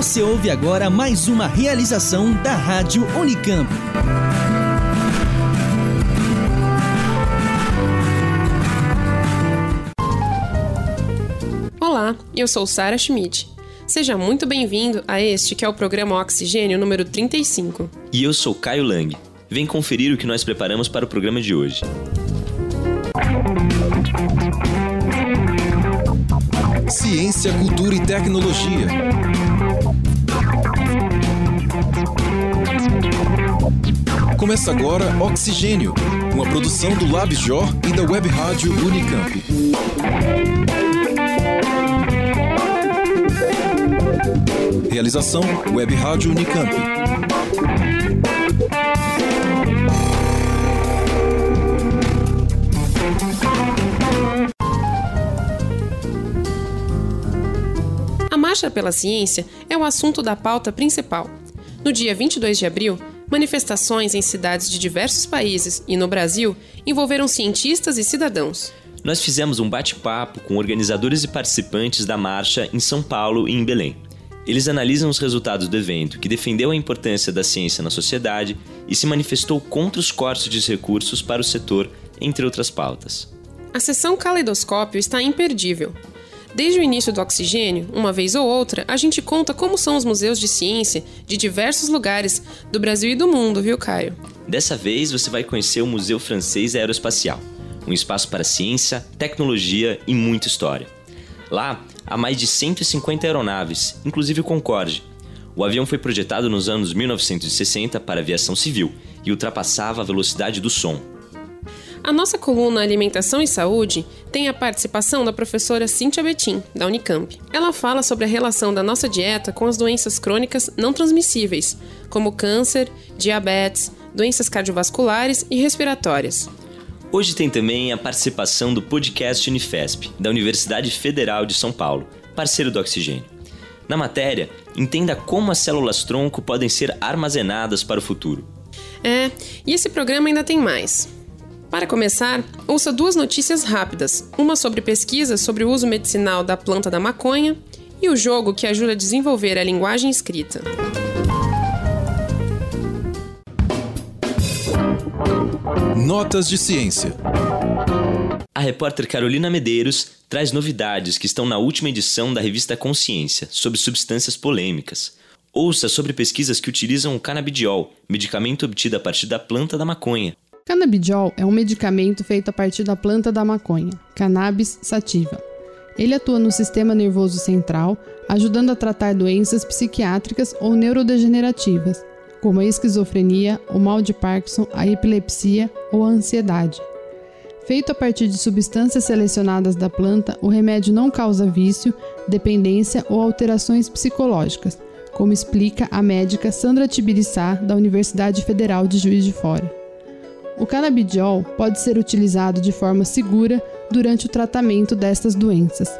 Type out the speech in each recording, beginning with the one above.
Você ouve agora mais uma realização da Rádio Unicamp. Olá, eu sou Sara Schmidt. Seja muito bem-vindo a este que é o programa Oxigênio número 35. E eu sou Caio Lang. Vem conferir o que nós preparamos para o programa de hoje. Ciência, cultura e tecnologia. Começa agora Oxigênio, uma produção do LabJOR e da Web Rádio Unicamp. Realização Web Rádio Unicamp. A Marcha pela Ciência é o assunto da pauta principal. No dia 22 de abril, manifestações em cidades de diversos países e no Brasil envolveram cientistas e cidadãos. Nós fizemos um bate-papo com organizadores e participantes da marcha em São Paulo e em Belém. Eles analisam os resultados do evento, que defendeu a importância da ciência na sociedade e se manifestou contra os cortes de recursos para o setor, entre outras pautas. A sessão Caleidoscópio está imperdível. Desde o início do Oxigênio, uma vez ou outra, a gente conta como são os museus de ciência de diversos lugares do Brasil e do mundo, viu, Caio? Dessa vez você vai conhecer o Museu Francês Aeroespacial, um espaço para ciência, tecnologia e muita história. Lá há mais de 150 aeronaves, inclusive o Concorde. O avião foi projetado nos anos 1960 para aviação civil e ultrapassava a velocidade do som. A nossa coluna Alimentação e Saúde tem a participação da professora Cíntia Betim, da Unicamp. Ela fala sobre a relação da nossa dieta com as doenças crônicas não transmissíveis, como câncer, diabetes, doenças cardiovasculares e respiratórias. Hoje tem também a participação do podcast Unifesp, da Universidade Federal de São Paulo, parceiro do Oxigênio. Na matéria, entenda como as células tronco podem ser armazenadas para o futuro. É, e esse programa ainda tem mais. Para começar, ouça duas notícias rápidas: uma sobre pesquisa sobre o uso medicinal da planta da maconha e o jogo que ajuda a desenvolver a linguagem escrita. Notas de ciência. A repórter Carolina Medeiros traz novidades que estão na última edição da revista Consciência sobre substâncias polêmicas. Ouça sobre pesquisas que utilizam o canabidiol, medicamento obtido a partir da planta da maconha. Canabidiol é um medicamento feito a partir da planta da maconha, Cannabis sativa. Ele atua no sistema nervoso central, ajudando a tratar doenças psiquiátricas ou neurodegenerativas, como a esquizofrenia, o mal de Parkinson, a epilepsia ou a ansiedade. Feito a partir de substâncias selecionadas da planta, o remédio não causa vício, dependência ou alterações psicológicas, como explica a médica Sandra Tibiriçá, da Universidade Federal de Juiz de Fora. O canabidiol pode ser utilizado de forma segura durante o tratamento destas doenças.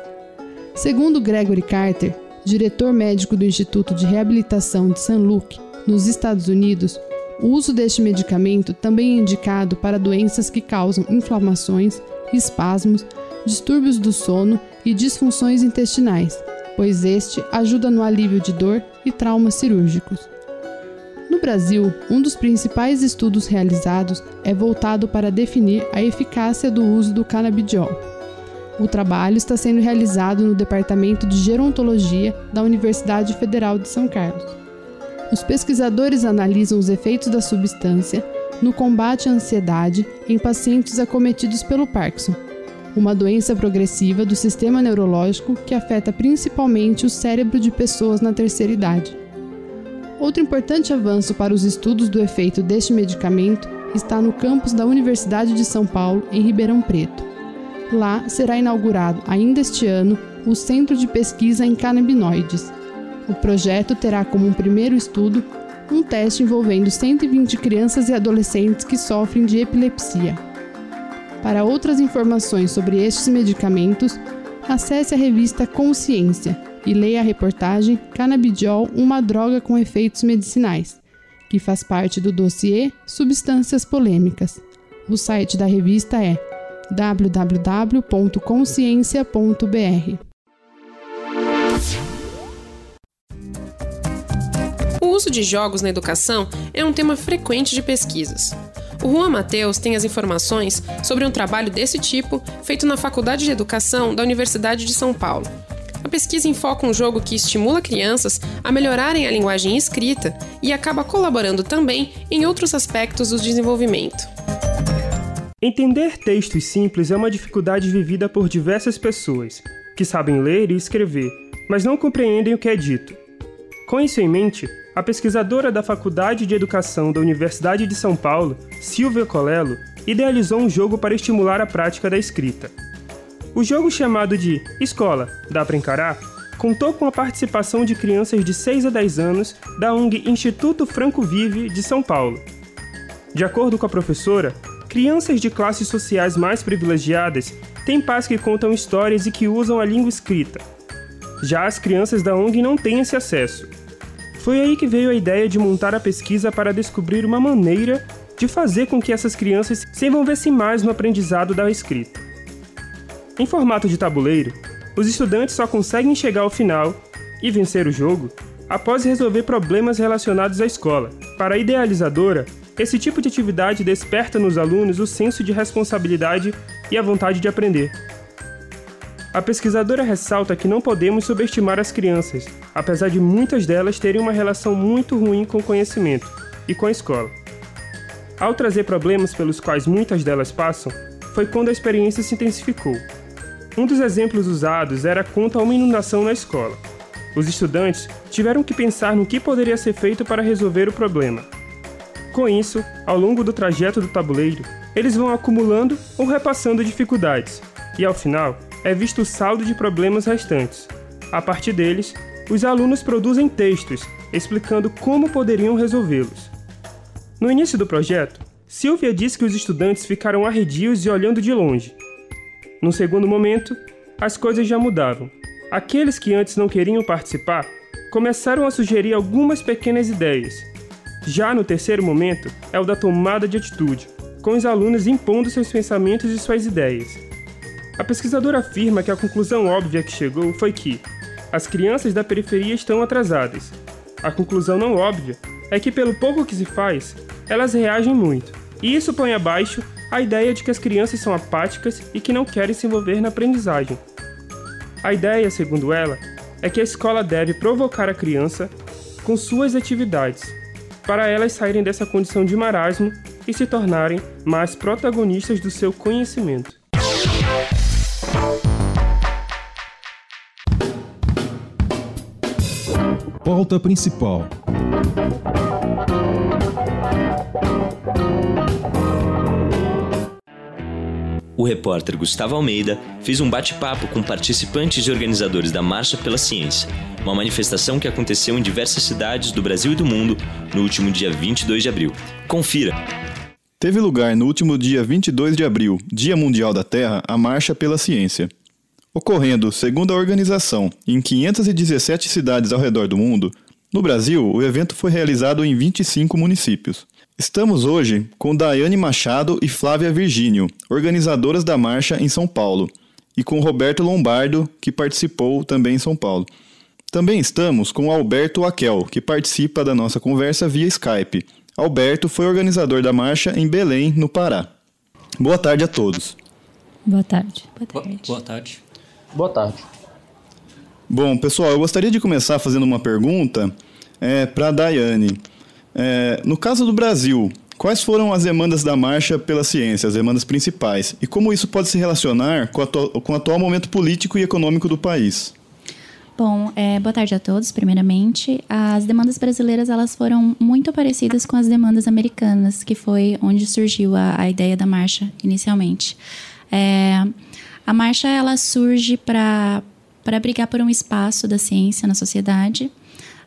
Segundo Gregory Carter, diretor médico do Instituto de Reabilitação de St. Luke, nos Estados Unidos, o uso deste medicamento também é indicado para doenças que causam inflamações, espasmos, distúrbios do sono e disfunções intestinais, pois este ajuda no alívio de dor e traumas cirúrgicos. No Brasil, um dos principais estudos realizados é voltado para definir a eficácia do uso do canabidiol. O trabalho está sendo realizado no Departamento de Gerontologia da Universidade Federal de São Carlos. Os pesquisadores analisam os efeitos da substância no combate à ansiedade em pacientes acometidos pelo Parkinson, uma doença progressiva do sistema neurológico que afeta principalmente o cérebro de pessoas na terceira idade. Outro importante avanço para os estudos do efeito deste medicamento está no campus da Universidade de São Paulo, em Ribeirão Preto. Lá será inaugurado, ainda este ano, o Centro de Pesquisa em Canabinoides. O projeto terá como um primeiro estudo um teste envolvendo 120 crianças e adolescentes que sofrem de epilepsia. Para outras informações sobre estes medicamentos, acesse a revista Consciência e leia a reportagem Canabidiol, uma droga com efeitos medicinais, que faz parte do dossiê Substâncias Polêmicas. O site da revista é www.consciência.br. uso de jogos na educação é um tema frequente de pesquisas. O Juan Mateus tem as informações sobre um trabalho desse tipo feito na Faculdade de Educação da Universidade de São Paulo. A pesquisa enfoca um jogo que estimula crianças a melhorarem a linguagem escrita e acaba colaborando também em outros aspectos do desenvolvimento. Entender textos simples é uma dificuldade vivida por diversas pessoas, que sabem ler e escrever, mas não compreendem o que é dito. Com isso em mente, a pesquisadora da Faculdade de Educação da Universidade de São Paulo, Silvia Colello, idealizou um jogo para estimular a prática da escrita. O jogo chamado de Escola, dá para encarar, contou com a participação de crianças de 6 a 10 anos da ONG Instituto Franco Vive de São Paulo. De acordo com a professora, crianças de classes sociais mais privilegiadas têm pais que contam histórias e que usam a língua escrita. Já as crianças da ONG não têm esse acesso. Foi aí que veio a ideia de montar a pesquisa para descobrir uma maneira de fazer com que essas crianças se envolvessem mais no aprendizado da escrita. Em formato de tabuleiro, os estudantes só conseguem chegar ao final e vencer o jogo após resolver problemas relacionados à escola. Para a idealizadora, esse tipo de atividade desperta nos alunos o senso de responsabilidade e a vontade de aprender. A pesquisadora ressalta que não podemos subestimar as crianças, apesar de muitas delas terem uma relação muito ruim com o conhecimento e com a escola. Ao trazer problemas pelos quais muitas delas passam, foi quando a experiência se intensificou. Um dos exemplos usados era quanto a uma inundação na escola. Os estudantes tiveram que pensar no que poderia ser feito para resolver o problema. Com isso, ao longo do trajeto do tabuleiro, eles vão acumulando ou repassando dificuldades, e ao final é visto o saldo de problemas restantes. A partir deles, os alunos produzem textos explicando como poderiam resolvê-los. No início do projeto, Silvia disse que os estudantes ficaram arredios e olhando de longe, num segundo momento, as coisas já mudavam. Aqueles que antes não queriam participar começaram a sugerir algumas pequenas ideias. Já no terceiro momento, é o da tomada de atitude, com os alunos impondo seus pensamentos e suas ideias. A pesquisadora afirma que a conclusão óbvia que chegou foi que as crianças da periferia estão atrasadas. A conclusão não óbvia é que, pelo pouco que se faz, elas reagem muito, e isso põe abaixo a ideia de que as crianças são apáticas e que não querem se envolver na aprendizagem. A ideia, segundo ela, é que a escola deve provocar a criança com suas atividades, para elas saírem dessa condição de marasmo e se tornarem mais protagonistas do seu conhecimento. Pauta principal. O repórter Gustavo Almeida fez um bate-papo com participantes e organizadores da Marcha pela Ciência, uma manifestação que aconteceu em diversas cidades do Brasil e do mundo no último dia 22 de abril. Confira! Teve lugar no último dia 22 de abril, Dia Mundial da Terra, a Marcha pela Ciência. Ocorrendo, segundo a organização, em 517 cidades ao redor do mundo, no Brasil, o evento foi realizado em 25 municípios. Estamos hoje com Daiane Machado e Flávia Virgínio, organizadoras da marcha em São Paulo, e com Roberto Lombardo, que participou também em São Paulo. Também estamos com Alberto Aquel, que participa da nossa conversa via Skype. Alberto foi organizador da marcha em Belém, no Pará. Boa tarde a todos. Boa tarde. Boa tarde. Boa tarde. Boa tarde. Bom, pessoal, eu gostaria de começar fazendo uma pergunta é, para a Daiane. É, no caso do Brasil, quais foram as demandas da Marcha pela Ciência, as demandas principais, e como isso pode se relacionar com, com o atual momento político e econômico do país? Bom, é, boa tarde a todos, primeiramente. As demandas brasileiras elas foram muito parecidas com as demandas americanas, que foi onde surgiu a, a ideia da marcha inicialmente. É, a marcha ela surge para brigar por um espaço da ciência na sociedade,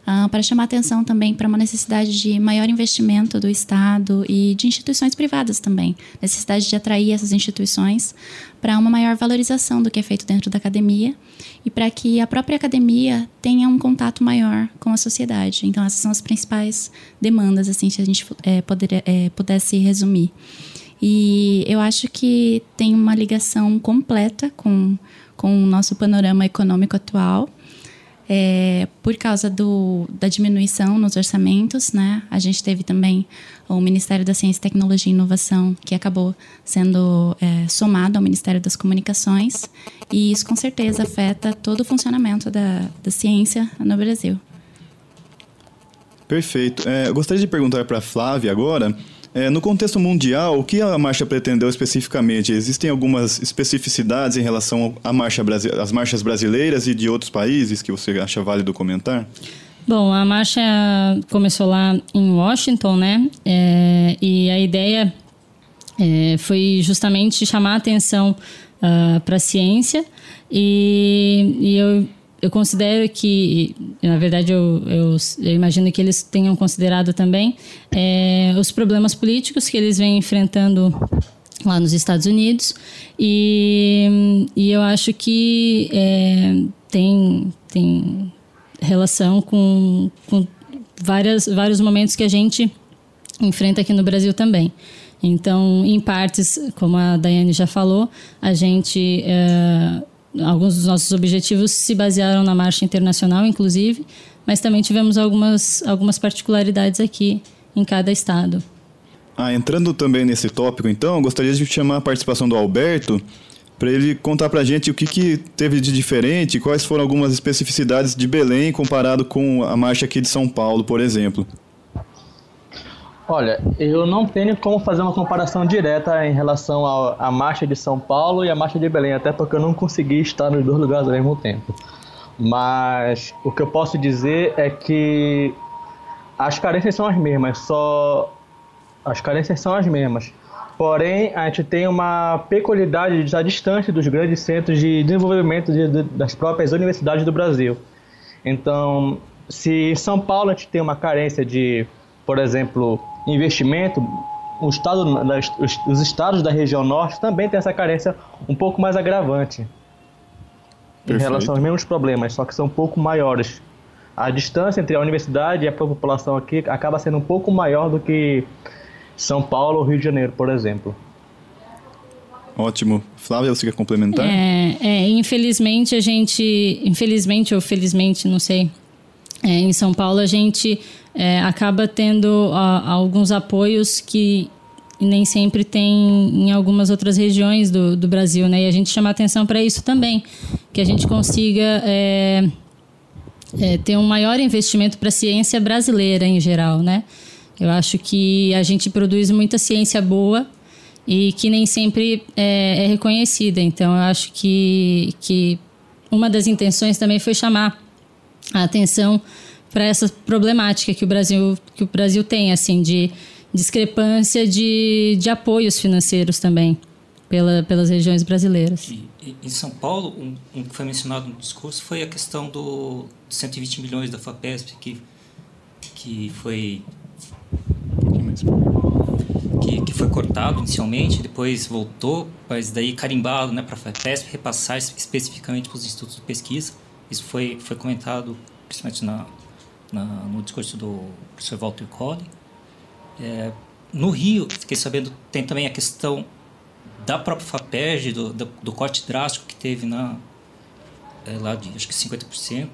Uh, para chamar atenção também para uma necessidade de maior investimento do Estado e de instituições privadas também. Necessidade de atrair essas instituições para uma maior valorização do que é feito dentro da academia e para que a própria academia tenha um contato maior com a sociedade. Então, essas são as principais demandas, assim, se a gente é, poder, é, pudesse resumir. E eu acho que tem uma ligação completa com, com o nosso panorama econômico atual é, por causa do, da diminuição nos orçamentos, né? A gente teve também o Ministério da Ciência, Tecnologia e Inovação, que acabou sendo é, somado ao Ministério das Comunicações, e isso com certeza afeta todo o funcionamento da, da ciência no Brasil. Perfeito. É, eu gostaria de perguntar para a Flávia agora é, no contexto mundial, o que a marcha pretendeu especificamente? Existem algumas especificidades em relação à marcha, às marchas brasileiras e de outros países que você acha válido comentar? Bom, a marcha começou lá em Washington, né? É, e a ideia é, foi justamente chamar a atenção uh, ah, para a ciência e, e eu eu considero que, na verdade, eu, eu, eu, imagino que eles tenham considerado também é, os problemas políticos que eles vêm enfrentando lá nos Estados Unidos e, e eu acho que é, tem, tem relação com, com várias, vários momentos que a gente enfrenta aqui no Brasil também. Então, em partes, como a Daiane já falou, a gente é, alguns dos nossos objetivos se basearam na marcha internacional, inclusive, mas também tivemos algumas, algumas particularidades aqui em cada estado. Ah, entrando também nesse tópico, então, gostaria de chamar a participação do Alberto para ele contar para a gente o que, que teve de diferente, quais foram algumas especificidades de Belém comparado com a marcha aqui de São Paulo, por exemplo. Olha, eu não tenho como fazer uma comparação direta em relação à marcha de São Paulo e a marcha de Belém, até porque eu não consegui estar nos dois lugares ao mesmo tempo. Mas o que eu posso dizer é que as carências são as mesmas, só as carências são as mesmas. Porém, a gente tem uma peculiaridade de estar distante dos grandes centros de desenvolvimento de, de, das próprias universidades do Brasil. Então, se em São Paulo a gente tem uma carência de, por exemplo, investimento, o estado, os estados da região norte também têm essa carência um pouco mais agravante Perfeito. em relação aos mesmos problemas, só que são um pouco maiores. A distância entre a universidade e a população aqui acaba sendo um pouco maior do que São Paulo ou Rio de Janeiro, por exemplo. Ótimo. Flávia, você quer complementar? É, é, infelizmente a gente, infelizmente ou felizmente, não sei, é, em São Paulo a gente é, acaba tendo a, alguns apoios que nem sempre tem em algumas outras regiões do, do Brasil, né? E a gente chama atenção para isso também, que a gente consiga é, é, ter um maior investimento para a ciência brasileira em geral, né? Eu acho que a gente produz muita ciência boa e que nem sempre é, é reconhecida. Então, eu acho que, que uma das intenções também foi chamar a atenção para essa problemática que o Brasil que o Brasil tem assim de discrepância de, de apoios financeiros também pela, pelas regiões brasileiras. E, em São Paulo, um, um, que foi mencionado no discurso foi a questão do 120 milhões da FAPESP que que foi que, que foi cortado inicialmente, depois voltou, mas daí carimbado né, para a FAPESP repassar especificamente para os institutos de pesquisa. Isso foi, foi comentado principalmente na, na, no discurso do professor Walter Colley. É, no Rio, fiquei sabendo, tem também a questão da própria FAPERJ, do, do, do corte drástico que teve na, é, lá de acho que 50%.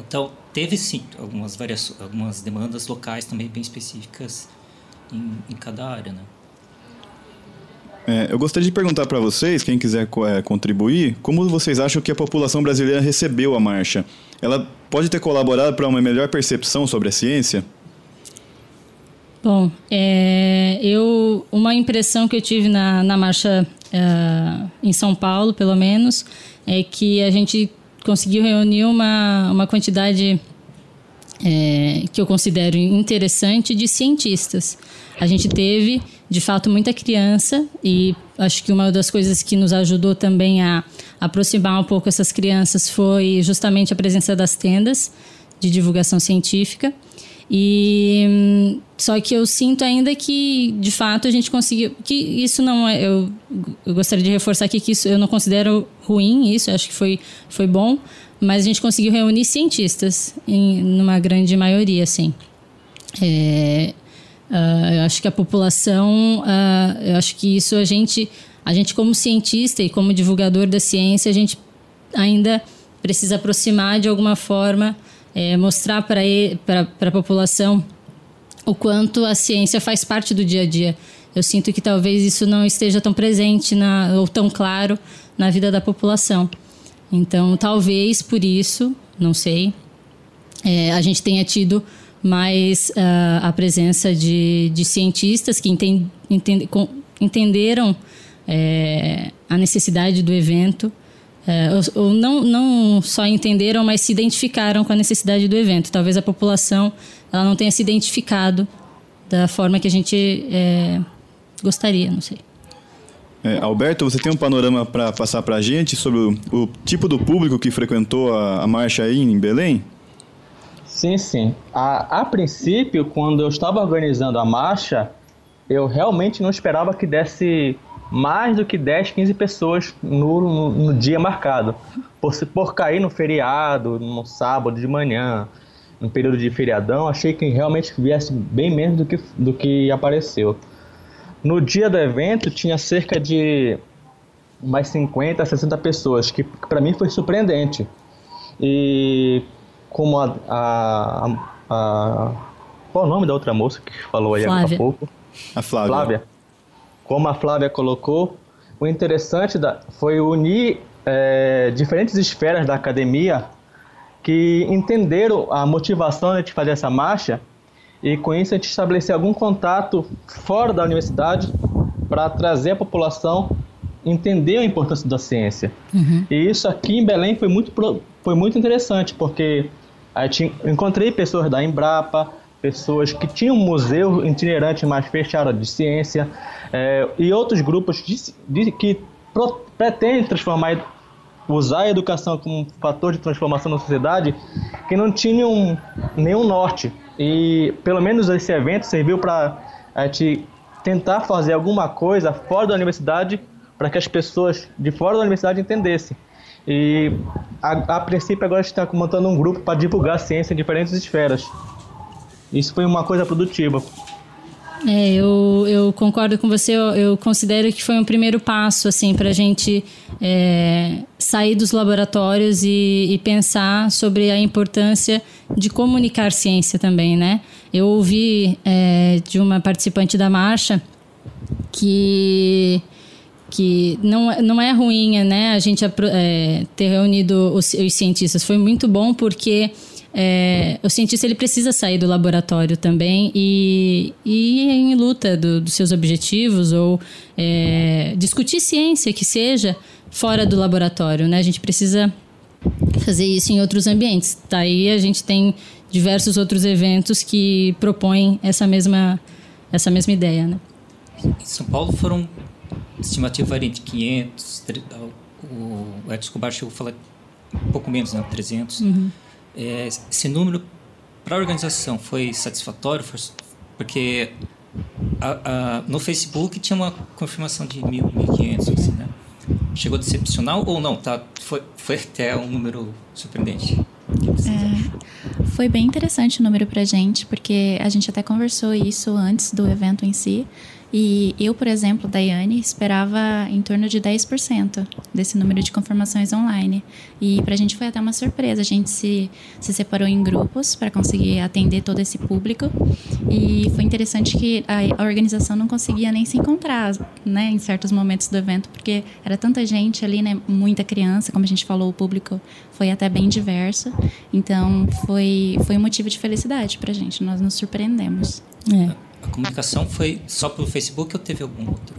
Então, teve sim algumas, variações, algumas demandas locais também bem específicas em, em cada área. Né? É, eu gostaria de perguntar para vocês, quem quiser é, contribuir, como vocês acham que a população brasileira recebeu a marcha? Ela pode ter colaborado para uma melhor percepção sobre a ciência? Bom, é, eu uma impressão que eu tive na, na marcha uh, em São Paulo, pelo menos, é que a gente conseguiu reunir uma, uma quantidade é, que eu considero interessante de cientistas. A gente teve, de fato, muita criança e acho que uma das coisas que nos ajudou também a aproximar um pouco essas crianças foi justamente a presença das tendas de divulgação científica. E só que eu sinto ainda que, de fato, a gente conseguiu. Que isso não é. Eu, eu gostaria de reforçar aqui que isso eu não considero ruim, isso, acho que foi, foi bom, mas a gente conseguiu reunir cientistas, em numa grande maioria, assim. É, uh, eu acho que a população. Uh, eu acho que isso a gente. A gente, como cientista e como divulgador da ciência, a gente ainda precisa aproximar de alguma forma, é, mostrar para a população o quanto a ciência faz parte do dia a dia. Eu sinto que talvez isso não esteja tão presente na, ou tão claro na vida da população. Então, talvez por isso, não sei, é, a gente tenha tido mais uh, a presença de, de cientistas que entend, entend, entenderam é, a necessidade do evento, é, ou, ou, não, não só entenderam, mas se identificaram com a necessidade do evento. Talvez a população ela não tenha se identificado da forma que a gente é, gostaria, não sei. É, Alberto, você tem um panorama para passar para a gente sobre o, o, tipo do público que frequentou a, a marcha aí em Belém? Sim, sim. A, a princípio, quando eu estava organizando a marcha, eu realmente não esperava que desse mais do que 10, 15 pessoas no, no, no dia marcado. Por, por cair no feriado, no sábado de manhã, no período de feriadão, achei que realmente viesse bem menos do que, do que apareceu. No dia do evento tinha cerca de mais 50, 60 pessoas, que, para mim foi surpreendente. E como a, a, a, Qual é o nome da outra moça que falou aí Flávia. há pouco? A Flávia. Flávia. Como a Flávia colocou, o interessante da, foi unir é, diferentes esferas da academia que entenderam a motivação de fazer essa marcha e com isso a gente estabelecer algum contato fora da universidade para trazer a população entender a importância da ciência. Uhum. E isso aqui em Belém foi muito, foi muito interessante, porque gente encontrei pessoas da Embrapa, pessoas que tinham um museu itinerante mais fechado de ciência é, e outros grupos de, de, que pro, pretendem transformar usar a educação como um fator de transformação na sociedade que não tinham nenhum norte. E pelo menos esse evento serviu para a gente tentar fazer alguma coisa fora da universidade para que as pessoas de fora da universidade entendessem e a, a princípio agora está montando um grupo para divulgar a ciência em diferentes esferas. Isso foi uma coisa produtiva. É, eu, eu concordo com você. Eu, eu, considero que foi um primeiro passo assim para a gente é, sair dos laboratórios e, e, pensar sobre a importância de comunicar ciência também, né? Eu ouvi é, de uma participante da marcha que que não, é, não é ruim né, a gente é, ter reunido os, os, cientistas. Foi muito bom porque é, o cientista ele precisa sair do laboratório também e, e ir em luta do, dos seus objetivos ou é, discutir ciência que seja fora do laboratório. Né? A gente precisa fazer isso em outros ambientes. Daí a gente tem diversos outros eventos que propõem essa mesma, essa mesma ideia. Né? Em São Paulo foram estimativa varia entre 500, o Edson Escobar chegou a falar um pouco menos, né, 300. Uhum. É, esse número para a organização foi satisfatório, porque a, a, no Facebook tinha uma confirmação de 1.000, 1.500, assim, né? Chegou decepcional ou não? Tá, foi, foi até um número surpreendente. É, foi bem interessante o número para gente, porque a gente até conversou isso antes do evento em si. E eu, por exemplo, Daiane, esperava em torno de 10% desse número de confirmações online. E para a gente foi até uma surpresa. A gente se, se separou em grupos para conseguir atender todo esse público. E foi interessante que a, a, organização não conseguia nem se encontrar né, em certos momentos do evento, porque era tanta gente ali, né, muita criança, como a gente falou, o público foi até bem diverso. Então foi, foi um motivo de felicidade para a gente. Nós nos surpreendemos. É. A comunicação foi só pelo Facebook ou teve algum outro?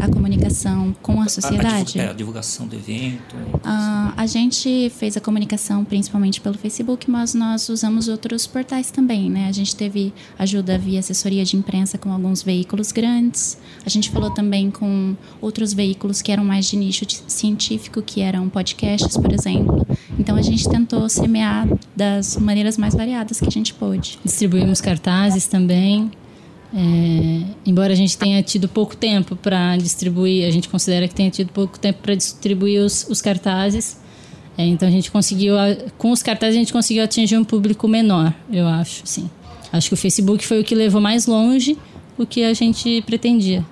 A comunicação com a sociedade? A, a, a divulgação do evento? Ah, a gente fez a comunicação principalmente pelo Facebook, mas nós usamos outros portais também, né? A gente teve ajuda via assessoria de imprensa com alguns veículos grandes. A gente falou também com outros veículos que eram mais de nicho científico, que eram podcasts, por exemplo. Então a gente tentou semear das maneiras mais variadas que a gente pôde. Distribuímos cartazes também. É, embora a gente tenha tido pouco tempo para distribuir, a gente considera que tenha tido pouco tempo para distribuir os, os cartazes. É, então a gente conseguiu, com os cartazes a gente conseguiu atingir um público menor, eu acho, sim. Acho que o Facebook foi o que levou mais longe o que a gente pretendia.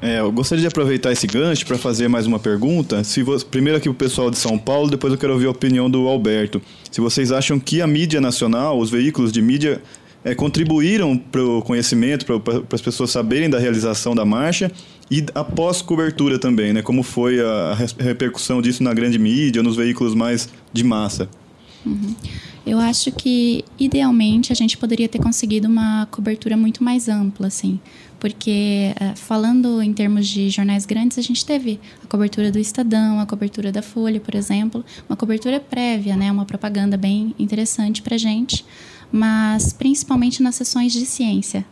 É, eu gostaria de aproveitar esse gancho para fazer mais uma pergunta. Se você, primeiro aqui o pessoal de São Paulo, depois eu quero ouvir a opinião do Alberto. Se vocês acham que a mídia nacional, os veículos de mídia, é, contribuíram para o conhecimento, para as pessoas saberem da realização da marcha e após cobertura também, né? Como foi a, a repercussão disso na grande mídia, nos veículos mais de massa? Uhum. Eu acho que, idealmente, a gente poderia ter conseguido uma cobertura muito mais ampla, assim. Porque, eh, falando em termos de jornais grandes, a gente teve a cobertura do Estadão, a cobertura da Folha, por exemplo, uma cobertura prévia, né? Uma propaganda bem interessante para gente, mas principalmente nas sessões de ciência.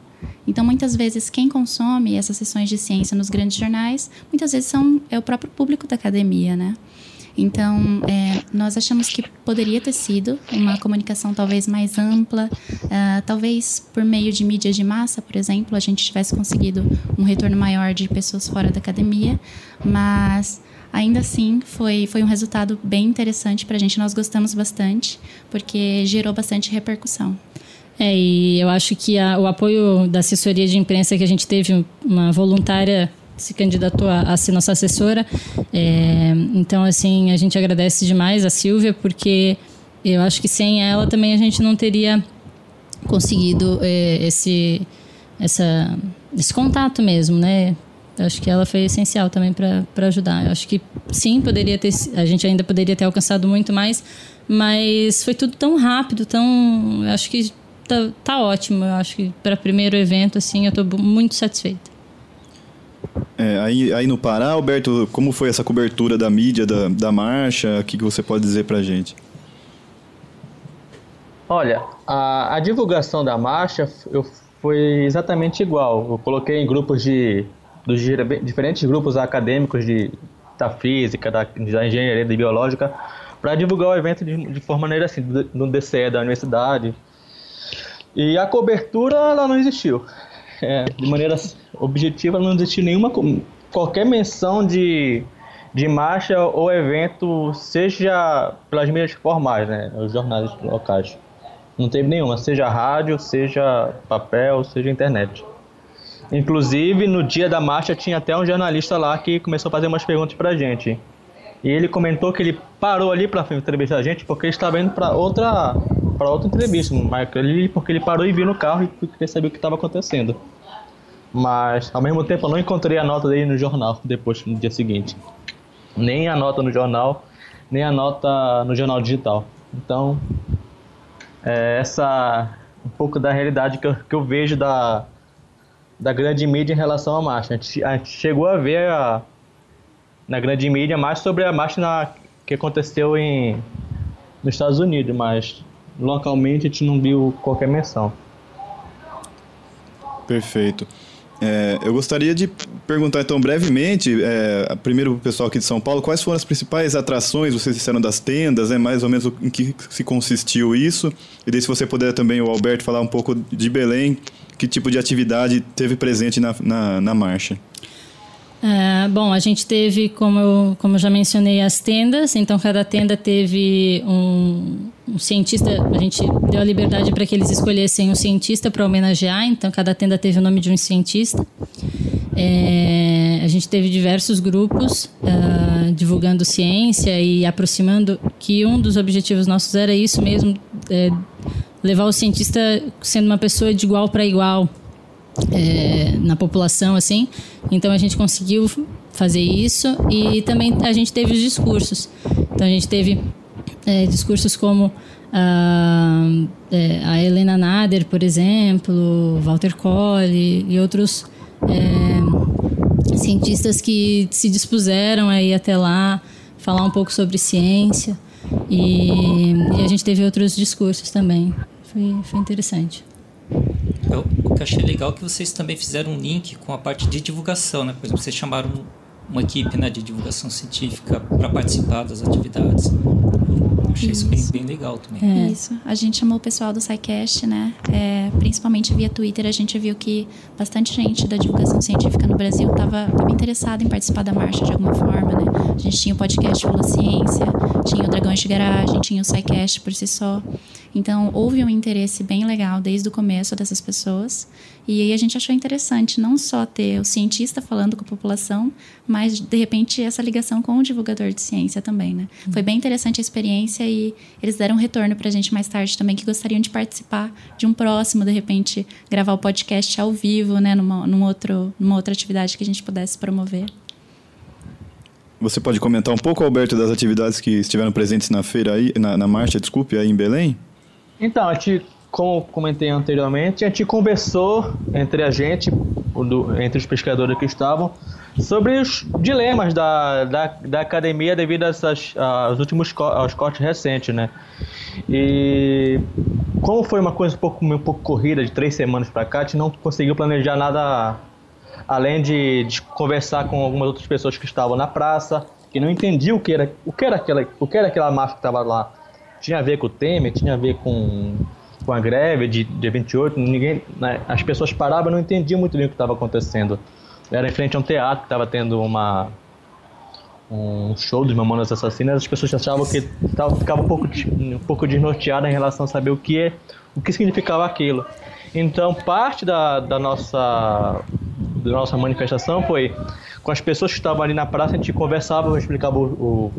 Então, muitas vezes, quem consome essas sessões de ciência nos grandes jornais, muitas vezes são, é o próprio público da academia, né? Então, é, nós achamos que poderia ter sido uma comunicação talvez mais ampla, uh, talvez por meio de mídias de massa, por exemplo, a gente tivesse conseguido um retorno maior de pessoas fora da academia, mas ainda assim foi, foi um resultado bem interessante para a gente. Nós gostamos bastante, porque gerou bastante repercussão. É, e eu acho que a, o apoio da assessoria de imprensa que a gente teve, uma voluntária se candidatou a, a ser nossa assessora. É, então, assim, a gente agradece demais a Silvia, porque eu acho que sem ela também a gente não teria conseguido é, esse, essa, esse contato mesmo, né? Acho que ela foi essencial também para ajudar. Eu acho que sim, poderia ter, a gente ainda poderia ter alcançado muito mais, mas foi tudo tão rápido, tão, eu acho que tá, tá ótimo. Eu acho que para primeiro evento assim, eu estou muito satisfeita. É, aí, aí no Pará, Alberto, como foi essa cobertura da mídia, da, da marcha? O que, que você pode dizer pra gente? Olha, a, a divulgação da marcha eu, foi exatamente igual. Eu coloquei em grupos de dos diferentes grupos acadêmicos de, da física, da, da engenharia da biológica, para divulgar o evento de, de forma maneira assim, no DCE da universidade. E a cobertura ela não existiu é, de maneira objetiva, não existe nenhuma qualquer menção de, de marcha ou evento, seja pelas mídias formais, né, os jornais locais. Não teve nenhuma, seja rádio, seja papel, seja internet. Inclusive, no dia da marcha tinha até um jornalista lá que começou a fazer umas perguntas pra gente. E ele comentou que ele parou ali para entrevistar a gente porque ele estava indo para outra para outra entrevista, mas ele, porque ele parou e viu no carro e queria saber o que estava acontecendo. Mas ao mesmo tempo eu não encontrei a nota dele no jornal depois no dia seguinte. Nem a nota no jornal, nem a nota no jornal digital. Então, é essa um pouco da realidade que eu, que eu vejo da, da grande mídia em relação à marcha. A gente, a gente chegou a ver a, na grande mídia mais sobre a marcha na, que aconteceu em, nos Estados Unidos, mas localmente a gente não viu qualquer menção. Perfeito. É, eu gostaria de perguntar então brevemente, é, primeiro para o pessoal aqui de São Paulo, quais foram as principais atrações, vocês disseram das tendas, né, mais ou menos em que se consistiu isso, e daí se você puder também, o Alberto, falar um pouco de Belém, que tipo de atividade teve presente na, na, na marcha. É, bom, a gente teve, como eu, como eu já mencionei, as tendas. Então, cada tenda teve um, um cientista. A gente deu a liberdade para que eles escolhessem um cientista para homenagear. Então, cada tenda teve o nome de um cientista. É, a gente teve diversos grupos uh, divulgando ciência e aproximando. Que um dos objetivos nossos era isso mesmo: é, levar o cientista sendo uma pessoa de igual para igual é, na população, assim. Então a gente conseguiu fazer isso e também a gente teve os discursos. Então a gente teve é, discursos como a, é, a Helena Nader, por exemplo, Walter Colley e outros é, cientistas que se dispuseram a ir até lá falar um pouco sobre ciência e, e a gente teve outros discursos também. Foi, foi interessante. Eu, o que eu achei legal é que vocês também fizeram um link com a parte de divulgação, né? Por exemplo, vocês chamaram uma equipe né, de divulgação científica para participar das atividades. Eu achei isso, isso bem, bem, legal também. É. Isso. A gente chamou o pessoal do SciCast, né? É, principalmente via Twitter, a gente viu que bastante gente da divulgação científica no Brasil estava interessada em participar da marcha de alguma forma, né? A gente tinha o podcast Fala Ciência, tinha o Dragões de Garagem, tinha o SciCast por si só. Então, houve um interesse bem legal desde o começo dessas pessoas. E aí a gente achou interessante não só ter o cientista falando com a população, mas de repente essa ligação com o divulgador de ciência também, né? Uhum. Foi bem interessante a experiência e eles deram um retorno pra gente mais tarde também que gostariam de participar de um próximo, de repente, gravar o podcast ao vivo, né, numa, num outro, numa outra atividade que a gente pudesse promover. Você pode comentar um pouco, Alberto, das atividades que estiveram presentes na feira aí, na, na marcha, desculpe, aí em Belém? Então, a gente como comentei anteriormente, a gente conversou entre a gente, entre os pescadores que estavam, sobre os dilemas da, da, da academia devido a essas, aos últimos aos cortes recentes, né? E como foi uma coisa um pouco, um pouco corrida, de três semanas para cá, a gente não conseguiu planejar nada além de, de, conversar com algumas outras pessoas que estavam na praça, que não entendiam o que era, o que era, aquela, o que era aquela marcha que estava lá. Tinha a ver com o Temer, tinha a ver com com a greve de dia 28, ninguém, né, as pessoas paravam e não entendiam muito bem o que estava acontecendo. Era em frente a um teatro que estava tendo uma um show dos Mamonas Assassinas, as pessoas achavam que tava, ficava um pouco, um pouco desnorteada em relação a saber o que é, o que significava aquilo. Então, parte da, da nossa da nossa manifestação foi com as pessoas que estavam ali na praça, a gente conversava, explicava o, o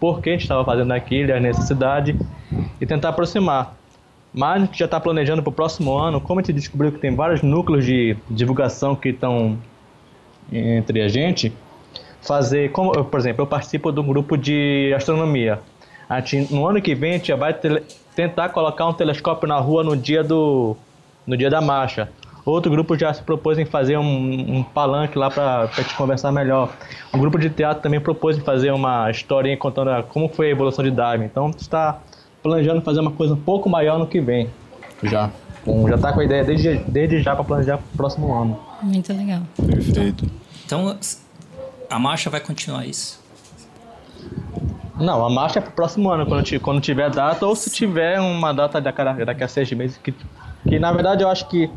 porquê a gente estava fazendo aquilo, a necessidade e tentar aproximar. Mas a gente já está planejando para o próximo ano, como a gente descobriu que tem vários núcleos de divulgação que estão entre a gente, fazer, como, por exemplo, eu participo de um grupo de astronomia. A gente, no ano que vem a gente vai tele, tentar colocar um telescópio na rua no dia, do, no dia da marcha. Outro grupo já se propôs em fazer um, um palanque lá para a gente conversar melhor. Um grupo de teatro também propôs em fazer uma historinha contando como foi a evolução de Darwin. Então está planejando fazer uma coisa um pouco maior no que vem. Já. já está com a ideia desde, desde já para planejar para o próximo ano. Muito legal. Perfeito. Então, a marcha vai continuar isso? Não, a marcha é para o próximo ano, quando, quando tiver data, ou se tiver uma data daqui a, daqui a seis meses. Que, que na verdade eu acho que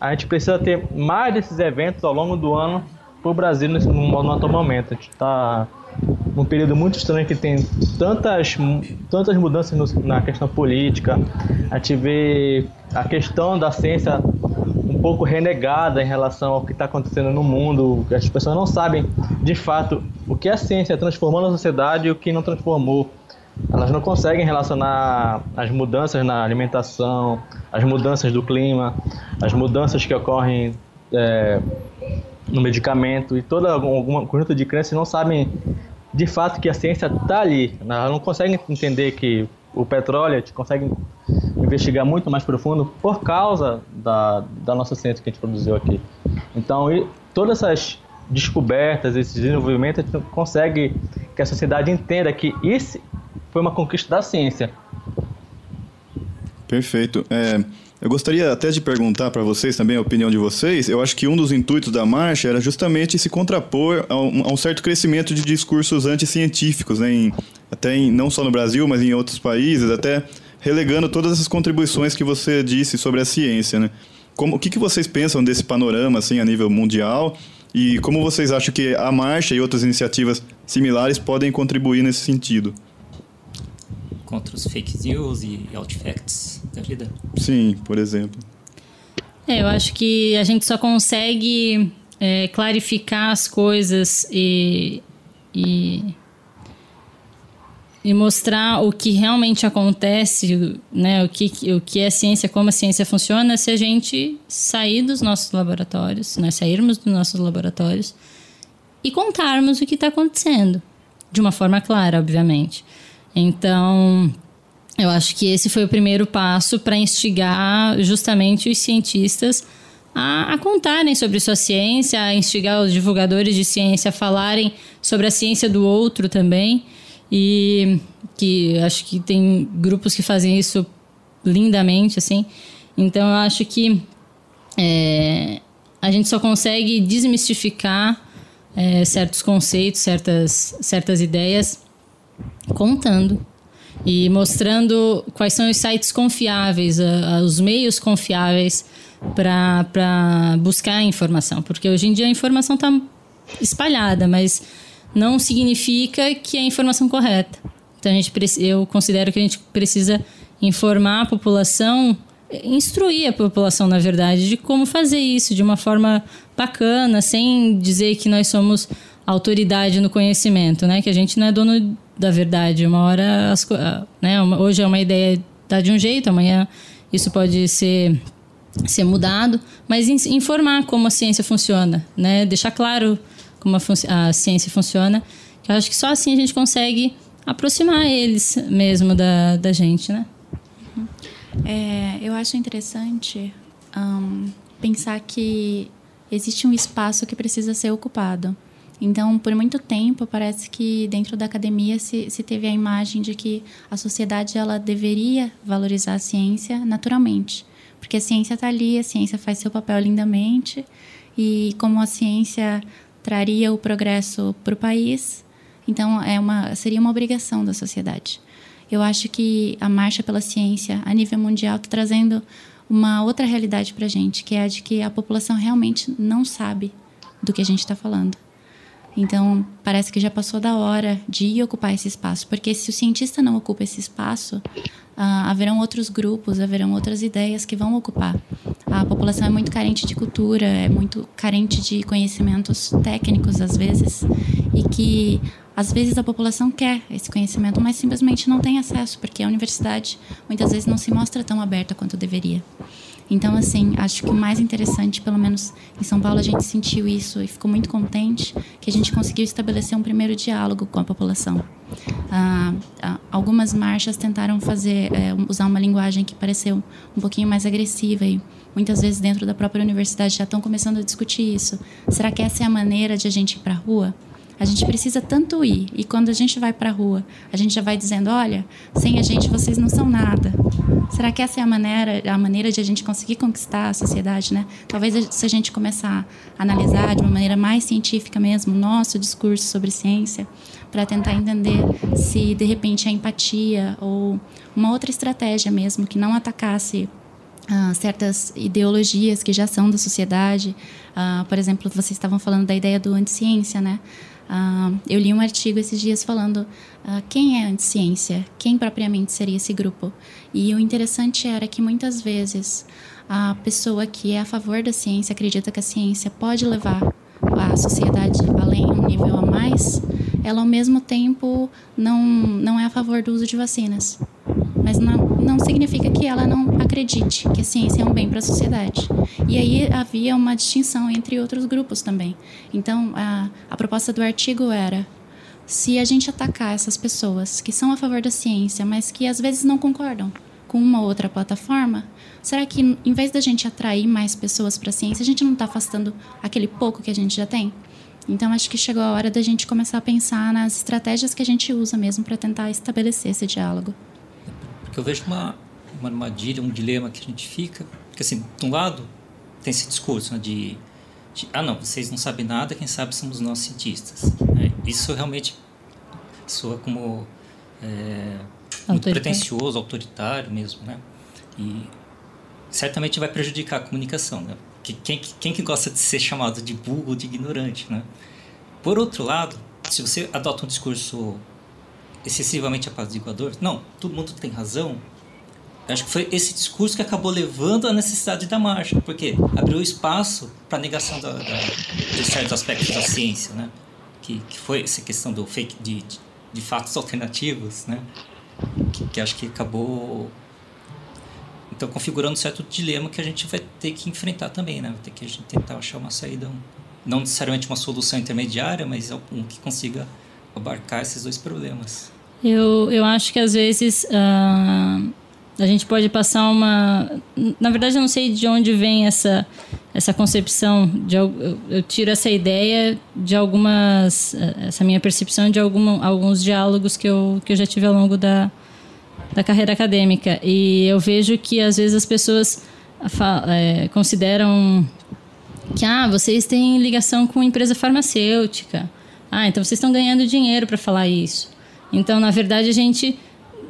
a gente precisa ter mais desses eventos ao longo do ano para o Brasil nesse, no, no atual momento. A gente está num período muito estranho que tem tantas, tantas mudanças no, na questão política. A gente vê a questão da ciência um pouco renegada em relação ao que está acontecendo no mundo. As pessoas não sabem, de fato, o que a ciência transformou na sociedade e o que não transformou. Elas não conseguem relacionar as mudanças na alimentação, as mudanças do clima, as mudanças que ocorrem é, no medicamento e toda alguma conjunto de crenças não sabem de fato que a ciência está ali. Elas não conseguem entender que o petróleo, a gente consegue investigar muito mais profundo por causa da, da nossa ciência que a gente produziu aqui. Então, e, todas essas descobertas, esses desenvolvimentos, a gente consegue que a sociedade entenda que isso foi uma conquista da ciência. Perfeito. É, eu gostaria até de perguntar para vocês também a opinião de vocês. Eu acho que um dos intuitos da marcha era justamente se contrapor a um, a um certo crescimento de discursos anticientíficos, né, em, até em, não só no Brasil, mas em outros países, até relegando todas essas contribuições que você disse sobre a ciência. Né? Como, o que, que vocês pensam desse panorama assim, a nível mundial e como vocês acham que a marcha e outras iniciativas similares podem contribuir nesse sentido? Contra os fake news e outfacts da vida? Sim, por exemplo. É, eu acho que a gente só consegue é, clarificar as coisas e, e, e, mostrar o que realmente acontece, né, o, que, o que é ciência, como a ciência funciona, se a gente sair dos nossos laboratórios, nós sairmos dos nossos laboratórios e contarmos o que está acontecendo. De uma forma clara, obviamente. Então, eu acho que esse foi o primeiro passo para instigar justamente os cientistas a, a, contarem sobre sua ciência, a instigar os divulgadores de ciência a falarem sobre a ciência do outro também. E que acho que tem grupos que fazem isso lindamente, assim. Então, eu acho que é, a gente só consegue desmistificar é, certos conceitos, certas, certas ideias contando e mostrando quais são os sites confiáveis, os meios confiáveis para buscar informação. Porque hoje em dia a informação está espalhada, mas não significa que é a informação correta. Então a gente, eu considero que a gente precisa informar a população, instruir a população, na verdade, de como fazer isso de uma forma bacana, sem dizer que nós somos autoridade no conhecimento, né? Que a gente não é dono da verdade. Uma hora, as, né? hoje é uma ideia tá de um jeito, amanhã isso pode ser ser mudado, mas informar como a ciência funciona, né? Deixar claro como a, a ciência funciona. Eu acho que só assim a gente consegue aproximar eles mesmo da, da gente, né? É, eu acho interessante um, pensar que existe um espaço que precisa ser ocupado. Então, por muito tempo, parece que dentro da academia se, se teve a imagem de que a sociedade ela deveria valorizar a ciência naturalmente. Porque a ciência está ali, a ciência faz seu papel lindamente, e como a ciência traria o progresso para o país, então é uma, seria uma obrigação da sociedade. Eu acho que a marcha pela ciência a nível mundial está trazendo uma outra realidade para a gente, que é a de que a população realmente não sabe do que a gente está falando. Então, parece que já passou da hora de ocupar esse espaço, porque se o cientista não ocupa esse espaço, ah, haverão outros grupos, haverão outras ideias que vão ocupar. A população é muito carente de cultura, é muito carente de conhecimentos técnicos, às vezes, e que às vezes a população quer esse conhecimento, mas simplesmente não tem acesso, porque a universidade muitas vezes não se mostra tão aberta quanto deveria. Então, assim, acho que o mais interessante, pelo menos em São Paulo, a gente sentiu isso e ficou muito contente que a gente conseguiu estabelecer um primeiro diálogo com a população. Ah, ah, algumas marchas tentaram fazer é, usar uma linguagem que pareceu um pouquinho mais agressiva e muitas vezes dentro da própria universidade já estão começando a discutir isso. Será que essa é a maneira de a gente ir para a rua? A gente precisa tanto ir. E quando a gente vai para a rua, a gente já vai dizendo: olha, sem a gente vocês não são nada. Será que essa é a maneira, a maneira de a gente conseguir conquistar a sociedade, né? Talvez se a gente começar a analisar de uma maneira mais científica mesmo o nosso discurso sobre ciência, para tentar entender se de repente a empatia ou uma outra estratégia mesmo que não atacasse Uh, certas ideologias que já são da sociedade. Uh, por exemplo, vocês estavam falando da ideia do anticiência, né? Uh, eu li um artigo esses dias falando uh, quem é anticiência, quem propriamente seria esse grupo. E o interessante era que muitas vezes a pessoa que é a favor da ciência acredita que a ciência pode levar a sociedade além, um nível a mais, ela ao mesmo tempo não, não é a favor do uso de vacinas. Mas não, não significa que ela não acredite que a ciência é um bem para a sociedade. E aí havia uma distinção entre outros grupos também. Então, a, a proposta do artigo era: se a gente atacar essas pessoas que são a favor da ciência, mas que às vezes não concordam com uma outra plataforma, será que em vez da gente atrair mais pessoas para a ciência, a gente não está afastando aquele pouco que a gente já tem? Então, acho que chegou a hora da gente começar a pensar nas estratégias que a gente usa mesmo para tentar estabelecer esse diálogo. Porque eu vejo uma, uma armadilha, um dilema que a gente fica. Porque, assim, de um lado, tem esse discurso né, de, de, ah, não, vocês não sabem nada, quem sabe somos nós cientistas. É, isso realmente soa como é, muito pretencioso, autoritário mesmo, né? E certamente vai prejudicar a comunicação, né? Que, quem, quem que gosta de ser chamado de burro ou de ignorante, né? Por outro lado, se você adota um discurso excessivamente apaziguador, não, todo mundo tem razão, acho que foi esse discurso que acabou levando à necessidade da marcha, porque abriu espaço para a negação da, da, de certos aspectos da ciência, né? Que, que foi essa questão do fake de, de, de fatos alternativos, né? Que, que, acho que acabou então configurando um certo dilema que a gente vai ter que enfrentar também, né? Vai ter que a gente tentar achar uma saída, não necessariamente uma solução intermediária, mas um que consiga abarcar esses dois problemas. Eu, eu acho que às vezes uh, a gente pode passar uma. Na verdade, eu não sei de onde vem essa, essa concepção. De, eu, eu tiro essa ideia de algumas. Essa minha percepção de alguma, alguns diálogos que eu, que eu já tive ao longo da, da carreira acadêmica. E eu vejo que às vezes as pessoas é, consideram que ah, vocês têm ligação com empresa farmacêutica. Ah, então vocês estão ganhando dinheiro para falar isso. Então, na verdade, a gente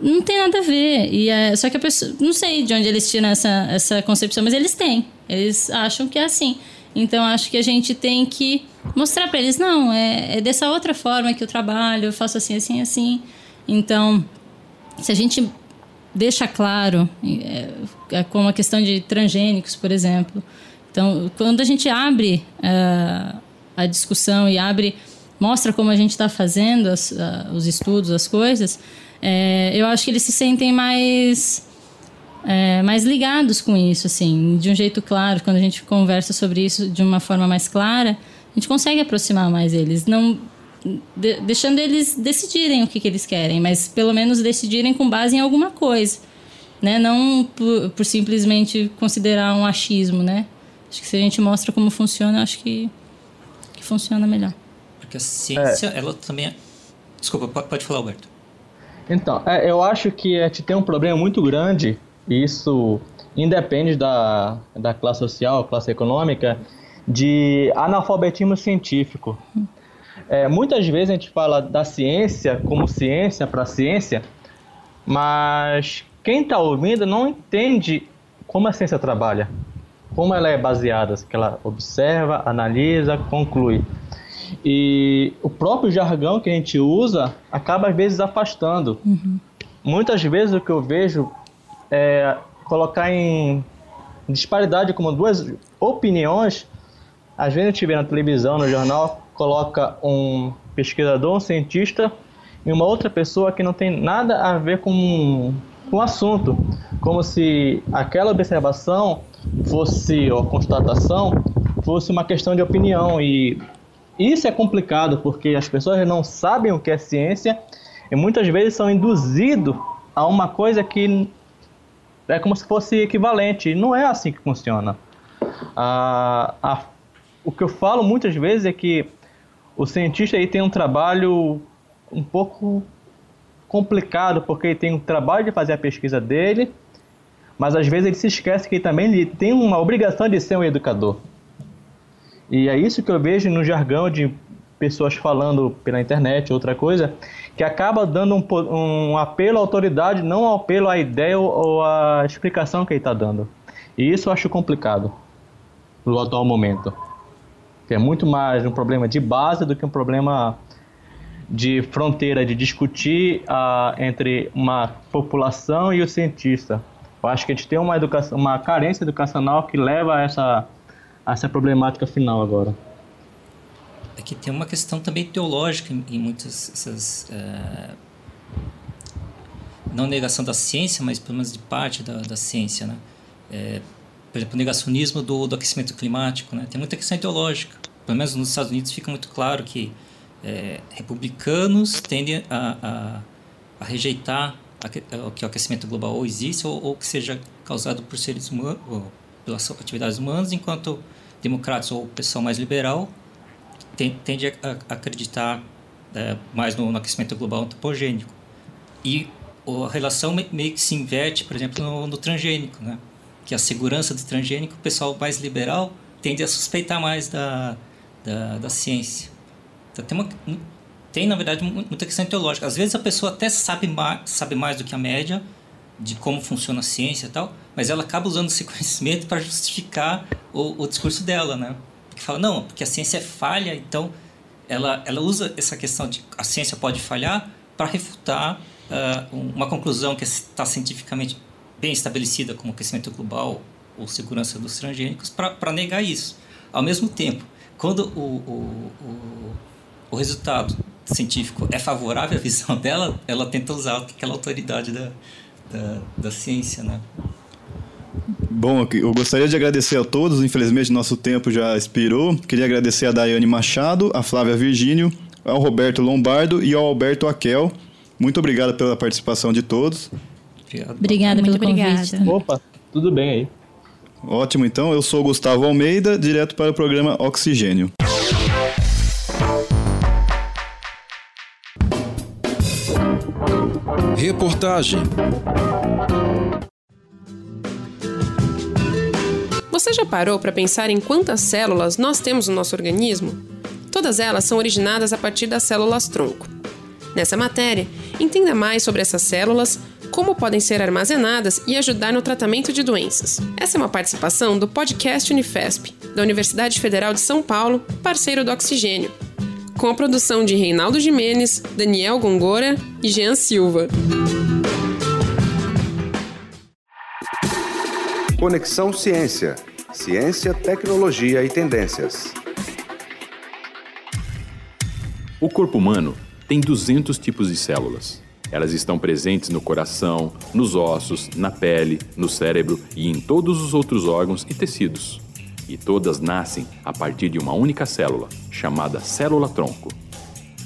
não tem nada a ver. E é, só que a pessoa. Não sei de onde eles tiram essa, essa concepção, mas eles têm. Eles acham que é assim. Então acho que a gente tem que mostrar para eles: não, é, é, dessa outra forma que eu trabalho, eu faço assim, assim, assim. Então, se a gente deixa claro, é, é como a questão de transgênicos, por exemplo. Então, quando a gente abre uh, a discussão e abre, mostra como a gente está fazendo as, uh, os estudos, as coisas, é, eu acho que eles se sentem mais é, mais ligados com isso, assim, de um jeito claro. Quando a gente conversa sobre isso de uma forma mais clara, a gente consegue aproximar mais eles, não de, deixando eles decidirem o que, que eles querem, mas pelo menos decidirem com base em alguma coisa, né? Não por, por simplesmente considerar um achismo, né? Acho que se a gente mostra como funciona, acho que, que funciona melhor. Porque a ciência, é. ela também é... Desculpa, pode falar, Alberto. Então, é, eu acho que a gente tem um problema muito grande e isso independe da, da classe social, classe econômica, de analfabetismo científico. É, muitas vezes a gente fala da ciência como ciência para ciência, mas quem está ouvindo não entende como a ciência trabalha, como ela é baseada, que ela observa, analisa, conclui. E o próprio jargão que a gente usa acaba às vezes afastando. Uhum. Muitas vezes o que eu vejo é, colocar em disparidade como duas opiniões, às vezes a gente vê na televisão, no jornal, coloca um pesquisador, um cientista e uma outra pessoa que não tem nada a ver com, com o assunto, como se aquela observação fosse, ou constatação, fosse uma questão de opinião e isso é complicado porque as pessoas não sabem o que é ciência e muitas vezes são induzidos a uma coisa que é como se fosse equivalente. Não é assim que funciona. Ah, a, o que eu falo muitas vezes é que o cientista aí tem um trabalho um pouco complicado, porque ele tem o trabalho de fazer a pesquisa dele, mas às vezes ele se esquece que ele também ele tem uma obrigação de ser um educador. E é isso que eu vejo no jargão de pessoas falando pela internet, outra coisa, que acaba dando um, um apelo à autoridade, não um apelo à ideia ou à explicação que ele está dando. E isso eu acho complicado no atual momento. Que é muito mais um problema de base do que um problema de fronteira, de discutir uh, entre uma população e o cientista. Eu acho que a gente tem uma, educação, uma carência educacional que leva a essa, a essa problemática final agora é que tem uma questão também teológica em, muitas essas é, não negação da ciência, mas pelo menos de parte da, da ciência, né? É, por exemplo, o negacionismo do, do aquecimento climático, né? Tem muita questão ideológica. Pelo menos nos Estados Unidos fica muito claro que é, republicanos tendem a, a, a rejeitar que o aquecimento global ou existe ou, ou que seja causado por seres humanos, ou pelas atividades humanas, enquanto democratas ou pessoal mais liberal tende a, acreditar é, mais no, no, aquecimento global antropogênico. E a relação meio que se inverte, por exemplo, no, no transgênico, né? que a segurança do transgênico, o pessoal mais liberal tende a suspeitar mais da, da, da ciência. Então, tem, uma, tem, na verdade, muita questão teológica. Às vezes a pessoa até sabe mais, sabe mais do que a média de como funciona a ciência e tal, mas ela acaba usando esse conhecimento para justificar o, o discurso dela, né? que fala, não, porque a ciência é falha, então ela, ela usa essa questão de a ciência pode falhar para refutar uh, uma conclusão que está cientificamente bem estabelecida como aquecimento global ou segurança dos transgênicos para negar isso. Ao mesmo tempo, quando o, o, o, o, resultado científico é favorável à visão dela, ela tenta usar aquela autoridade da, da, da ciência, né? Bom, eu gostaria de agradecer a todos, infelizmente nosso tempo já expirou. Queria agradecer a Daiane Machado, a Flávia Virgínio, ao Roberto Lombardo e ao Alberto Aquel. Muito obrigado pela participação de todos. Obrigado. Obrigada pelo obrigada. convite. Opa, tudo bem aí. Ótimo, então. Eu sou Gustavo Almeida, direto para o programa Oxigênio. Reportagem Você já parou para pensar em quantas células nós temos no nosso organismo? Todas elas são originadas a partir das células tronco. Nessa matéria, entenda mais sobre essas células, como podem ser armazenadas e ajudar no tratamento de doenças. Essa é uma participação do podcast Unifesp, da Universidade Federal de São Paulo, parceiro do Oxigênio, com a produção de Reinaldo Jimenez, Daniel Gongora e Jean Silva. Conexão Ciência. Ciência, tecnologia e tendências. O corpo humano tem 200 tipos de células. Elas estão presentes no coração, nos ossos, na pele, no cérebro e em todos os outros órgãos e tecidos. E todas nascem a partir de uma única célula, chamada célula-tronco.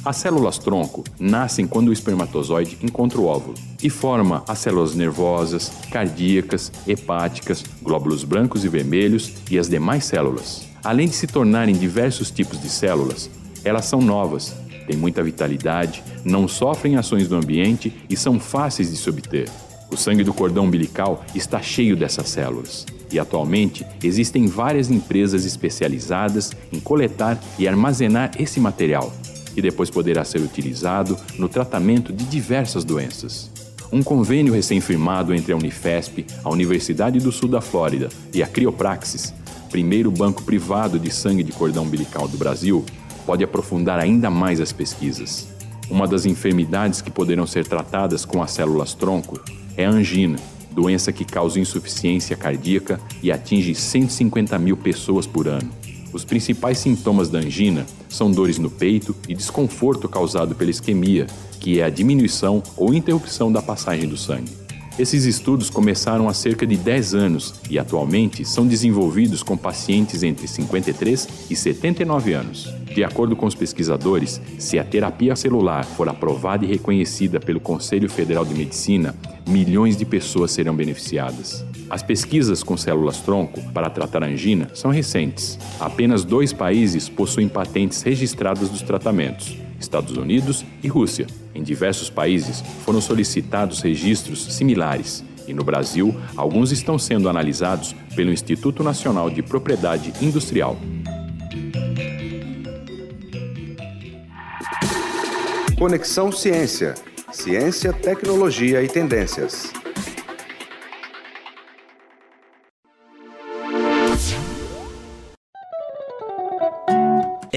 As células-tronco nascem quando o espermatozoide encontra o óvulo e forma as células nervosas, cardíacas, hepáticas, glóbulos brancos e vermelhos e as demais células. Além de se tornarem diversos tipos de células, elas são novas, têm muita vitalidade, não sofrem ações do ambiente e são fáceis de se obter. O sangue do cordão umbilical está cheio dessas células. E atualmente existem várias empresas especializadas em coletar e armazenar esse material, que depois poderá ser utilizado no tratamento de diversas doenças. Um convênio recém-firmado entre a Unifesp, a Universidade do Sul da Flórida e a Criopraxis, primeiro banco privado de sangue de cordão umbilical do Brasil, pode aprofundar ainda mais as pesquisas. Uma das enfermidades que poderão ser tratadas com as células tronco é a angina, doença que causa insuficiência cardíaca e atinge 150 mil pessoas por ano. Os principais sintomas da angina são dores no peito e desconforto causado pela isquemia, que é a diminuição ou interrupção da passagem do sangue. Esses estudos começaram há cerca de 10 anos e atualmente são desenvolvidos com pacientes entre 53 e 79 anos. De acordo com os pesquisadores, se a terapia celular for aprovada e reconhecida pelo Conselho Federal de Medicina, milhões de pessoas serão beneficiadas. As pesquisas com células-tronco para tratar angina são recentes. Apenas dois países possuem patentes registradas dos tratamentos: Estados Unidos e Rússia. Em diversos países foram solicitados registros similares. E no Brasil, alguns estão sendo analisados pelo Instituto Nacional de Propriedade Industrial. Conexão Ciência. Ciência, tecnologia e tendências.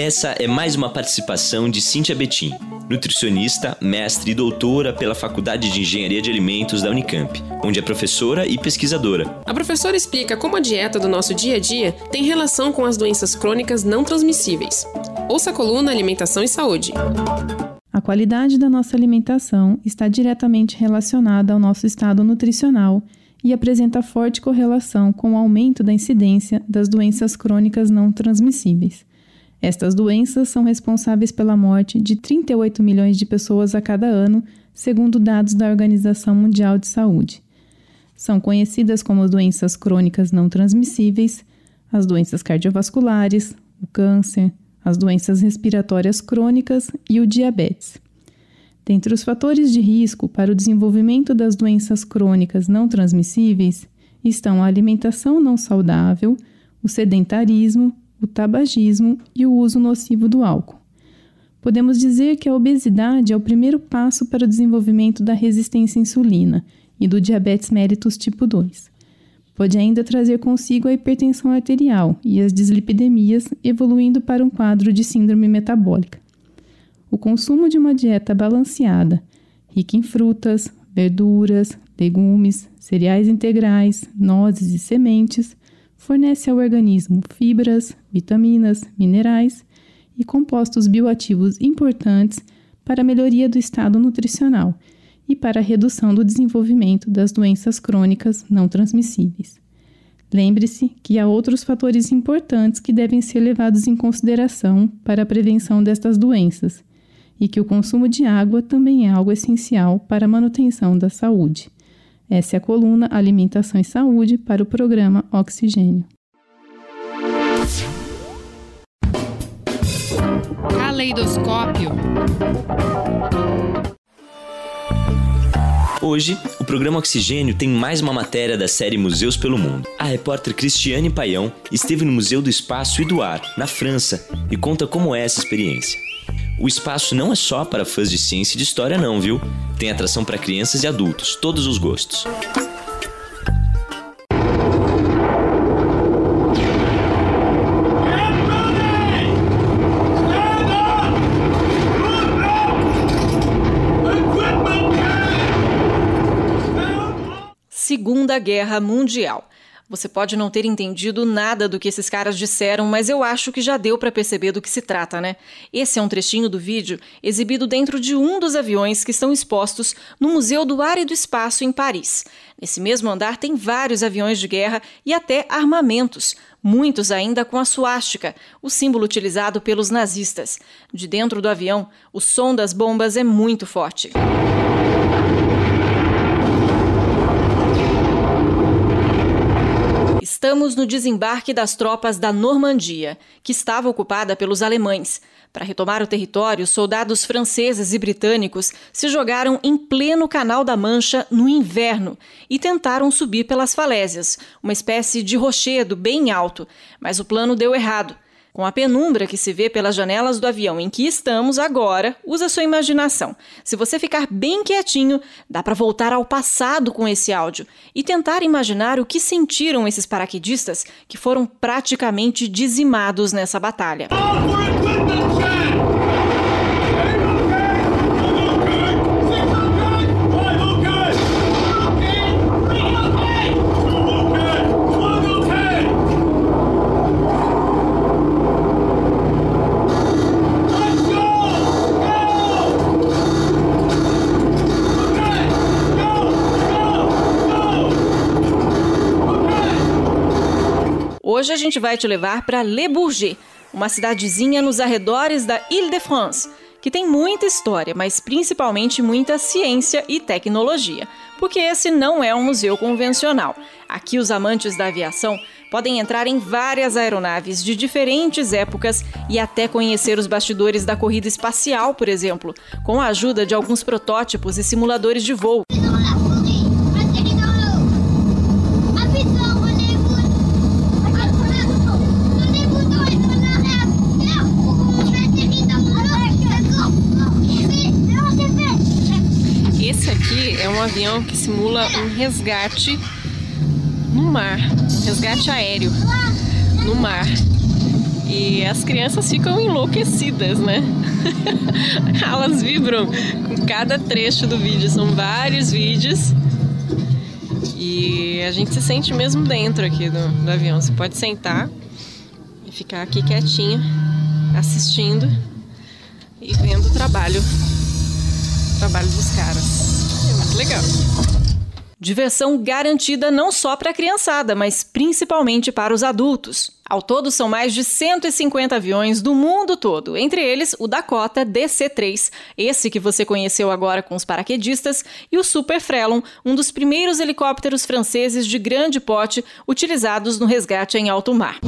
Essa é mais uma participação de Cíntia Betim, nutricionista, mestre e doutora pela Faculdade de Engenharia de Alimentos da Unicamp, onde é professora e pesquisadora. A professora explica como a dieta do nosso dia a dia tem relação com as doenças crônicas não transmissíveis. Ouça a coluna Alimentação e Saúde. A qualidade da nossa alimentação está diretamente relacionada ao nosso estado nutricional e apresenta forte correlação com o aumento da incidência das doenças crônicas não transmissíveis. Estas doenças são responsáveis pela morte de 38 milhões de pessoas a cada ano, segundo dados da Organização Mundial de Saúde. São conhecidas como doenças crônicas não transmissíveis, as doenças cardiovasculares, o câncer, as doenças respiratórias crônicas e o diabetes. Dentre os fatores de risco para o desenvolvimento das doenças crônicas não transmissíveis estão a alimentação não saudável, o sedentarismo, o tabagismo e o uso nocivo do álcool. Podemos dizer que a obesidade é o primeiro passo para o desenvolvimento da resistência à insulina e do diabetes mellitus tipo 2. Pode ainda trazer consigo a hipertensão arterial e as dislipidemias, evoluindo para um quadro de síndrome metabólica. O consumo de uma dieta balanceada, rica em frutas, verduras, legumes, cereais integrais, nozes e sementes, fornece ao organismo fibras, vitaminas, minerais e compostos bioativos importantes para a melhoria do estado nutricional e para a redução do desenvolvimento das doenças crônicas não transmissíveis. Lembre-se que há outros fatores importantes que devem ser levados em consideração para a prevenção destas doenças e que o consumo de água também é algo essencial para a manutenção da saúde. Essa é a coluna Alimentação e Saúde para o programa Oxigênio. Caleidoscópio. Hoje, o programa Oxigênio tem mais uma matéria da série Museus pelo Mundo. A repórter Cristiane Paião esteve no Museu do Espaço e do Ar, na França, e conta como é essa experiência. O espaço não é só para fãs de ciência e de história, não, viu? Tem atração para crianças e adultos, todos os gostos. Segunda Guerra Mundial. Você pode não ter entendido nada do que esses caras disseram, mas eu acho que já deu para perceber do que se trata, né? Esse é um trechinho do vídeo exibido dentro de um dos aviões que estão expostos no Museu do Ar e do Espaço em Paris. Nesse mesmo andar tem vários aviões de guerra e até armamentos, muitos ainda com a suástica, o símbolo utilizado pelos nazistas. De dentro do avião, o som das bombas é muito forte. Estamos no desembarque das tropas da Normandia, que estava ocupada pelos alemães. Para retomar o território, soldados franceses e britânicos se jogaram em pleno Canal da Mancha no inverno e tentaram subir pelas falésias, uma espécie de rochedo bem alto, mas o plano deu errado. Com a penumbra que se vê pelas janelas do avião em que estamos agora, usa sua imaginação. Se você ficar bem quietinho, dá para voltar ao passado com esse áudio e tentar imaginar o que sentiram esses paraquedistas que foram praticamente dizimados nessa batalha. Hoje a gente vai te levar para Le Bourget, uma cidadezinha nos arredores da Ile-de-France, que tem muita história, mas principalmente muita ciência e tecnologia, porque esse não é um museu convencional. Aqui os amantes da aviação podem entrar em várias aeronaves de diferentes épocas e até conhecer os bastidores da corrida espacial, por exemplo, com a ajuda de alguns protótipos e simuladores de voo. Avião que simula um resgate no mar, um resgate aéreo no mar. E as crianças ficam enlouquecidas, né? Elas vibram com cada trecho do vídeo, são vários vídeos. E a gente se sente mesmo dentro aqui do, do avião. Você pode sentar e ficar aqui quietinho, assistindo e vendo o trabalho, trabalho dos caras. Legal. Diversão garantida não só para a criançada, mas principalmente para os adultos. Ao todo, são mais de 150 aviões do mundo todo, entre eles o Dakota DC-3, esse que você conheceu agora com os paraquedistas, e o Super Frelon, um dos primeiros helicópteros franceses de grande porte utilizados no resgate em alto mar.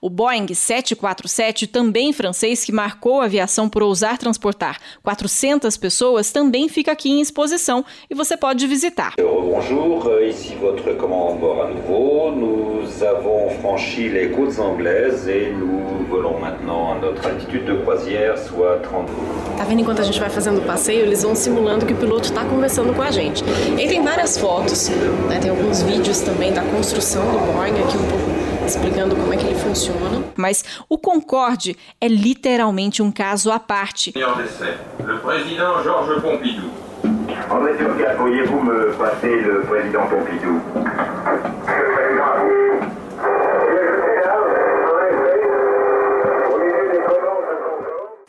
O Boeing 747, também francês, que marcou a aviação por ousar transportar 400 pessoas, também fica aqui em exposição e você pode visitar. Bonjour, euh, ici votre commande bord à nouveau. Nous avons franchi les côtes anglaises et nous volons maintenant à notre altitude de croisière, soit 30 Tá vendo enquanto a gente vai fazendo o passeio, eles vão simulando que o piloto está conversando com a gente. E tem várias fotos, né? tem alguns vídeos também da construção do Boeing aqui um pouco explicando como é que ele funciona. Mas o Concorde é literalmente um caso à parte. Le président Georges Pompidou. André Turcat, pourriez-vous me passer le président Pompidou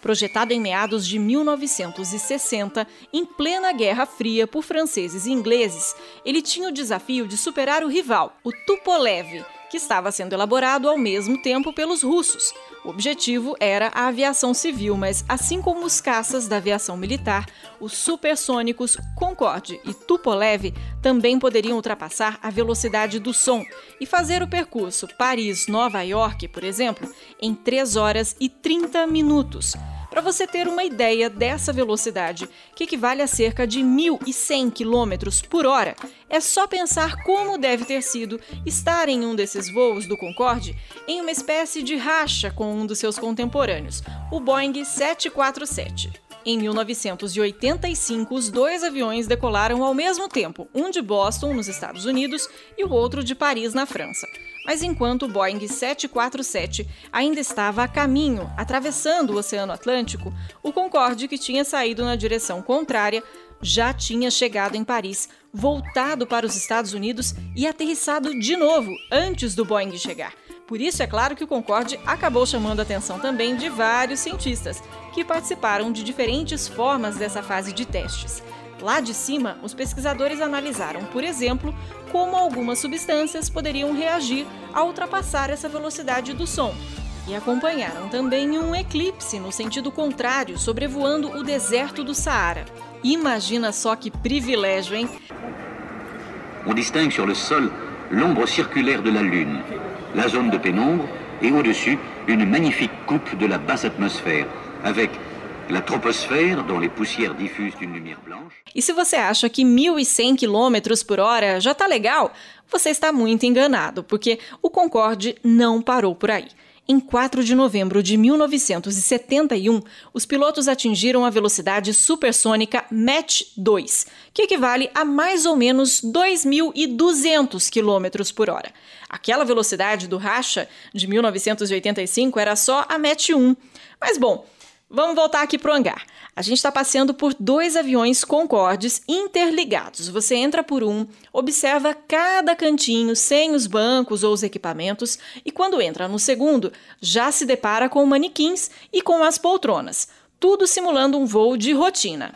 Projetado em meados de 1960, em plena Guerra Fria por franceses e ingleses, ele tinha o desafio de superar o rival, o Tupolev, que estava sendo elaborado ao mesmo tempo pelos russos. O objetivo era a aviação civil, mas assim como os caças da aviação militar, os supersônicos Concorde e Tupolev também poderiam ultrapassar a velocidade do som e fazer o percurso Paris-Nova York, por exemplo, em 3 horas e 30 minutos. Para você ter uma ideia dessa velocidade, que equivale a cerca de 1.100 km por hora, é só pensar como deve ter sido estar em um desses voos do Concorde em uma espécie de racha com um dos seus contemporâneos, o Boeing 747. Em 1985, os dois aviões decolaram ao mesmo tempo, um de Boston, nos Estados Unidos, e o outro de Paris, na França. Mas enquanto o Boeing 747 ainda estava a caminho, atravessando o Oceano Atlântico, o Concorde, que tinha saído na direção contrária, já tinha chegado em Paris, voltado para os Estados Unidos e aterrissado de novo antes do Boeing chegar. Por isso, é claro que o Concorde acabou chamando a atenção também de vários cientistas que participaram de diferentes formas dessa fase de testes. Lá de cima, os pesquisadores analisaram, por exemplo, como algumas substâncias poderiam reagir ao ultrapassar essa velocidade do som. E acompanharam também um eclipse no sentido contrário, sobrevoando o deserto do Saara. Imagina só que privilégio, hein? On distingue sur le sol l'ombre circulaire de la Lune, la zone de pénombre et au-dessus une magnifique coupe de la basse atmosphère, avec la troposphère dont les poussières diffusent une lumière blanche. E se você acha que 1100 km por hora já tá legal, você está muito enganado, porque o Concorde não parou por aí. Em 4 de novembro de 1971, os pilotos atingiram a velocidade supersônica Mach 2, que equivale a mais ou menos 2.200 km por hora. Aquela velocidade do racha de 1985 era só a Mach 1. Mas bom, Vamos voltar aqui para o hangar. A gente está passeando por dois aviões Concordes interligados. Você entra por um, observa cada cantinho sem os bancos ou os equipamentos e quando entra no segundo, já se depara com manequins e com as poltronas, tudo simulando um voo de rotina.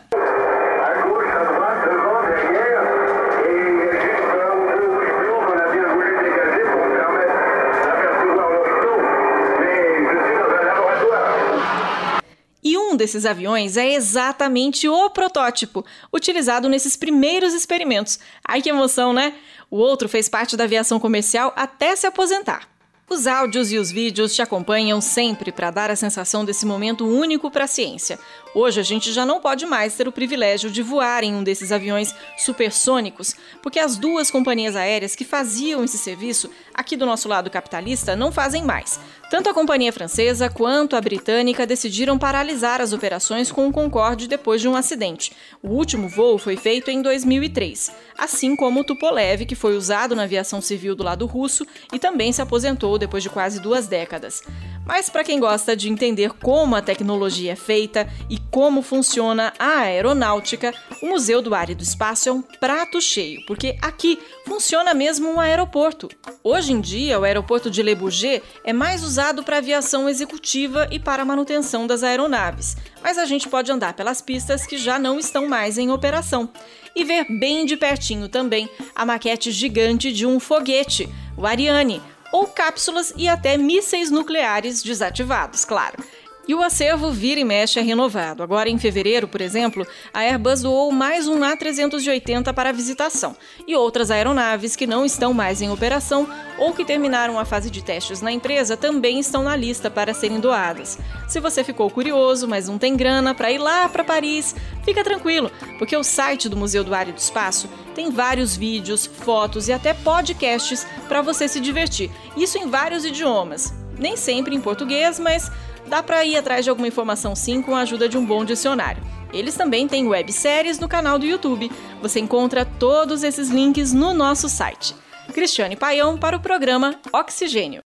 Um desses aviões é exatamente o protótipo utilizado nesses primeiros experimentos. Ai que emoção, né? O outro fez parte da aviação comercial até se aposentar. Os áudios e os vídeos te acompanham sempre para dar a sensação desse momento único para a ciência. Hoje a gente já não pode mais ter o privilégio de voar em um desses aviões supersônicos, porque as duas companhias aéreas que faziam esse serviço aqui do nosso lado capitalista não fazem mais. Tanto a companhia francesa quanto a britânica decidiram paralisar as operações com o Concorde depois de um acidente. O último voo foi feito em 2003, assim como o Tupolev, que foi usado na aviação civil do lado russo e também se aposentou depois de quase duas décadas. Mas para quem gosta de entender como a tecnologia é feita e como funciona a aeronáutica, o Museu do Ar e do Espaço é um prato cheio, porque aqui funciona mesmo um aeroporto. Hoje em dia, o aeroporto de Le Bourget é mais usado para aviação executiva e para a manutenção das aeronaves, mas a gente pode andar pelas pistas que já não estão mais em operação e ver bem de pertinho também a maquete gigante de um foguete, o Ariane, ou cápsulas e até mísseis nucleares desativados, claro. E o acervo vira e mexe é renovado. Agora, em fevereiro, por exemplo, a Airbus doou mais um A380 para visitação e outras aeronaves que não estão mais em operação ou que terminaram a fase de testes na empresa também estão na lista para serem doadas. Se você ficou curioso, mas não tem grana para ir lá para Paris, fica tranquilo, porque o site do Museu do Ar e do Espaço tem vários vídeos, fotos e até podcasts para você se divertir. Isso em vários idiomas. Nem sempre em português, mas dá para ir atrás de alguma informação sim com a ajuda de um bom dicionário. Eles também têm webséries no canal do YouTube. Você encontra todos esses links no nosso site. Cristiane Paião para o programa Oxigênio.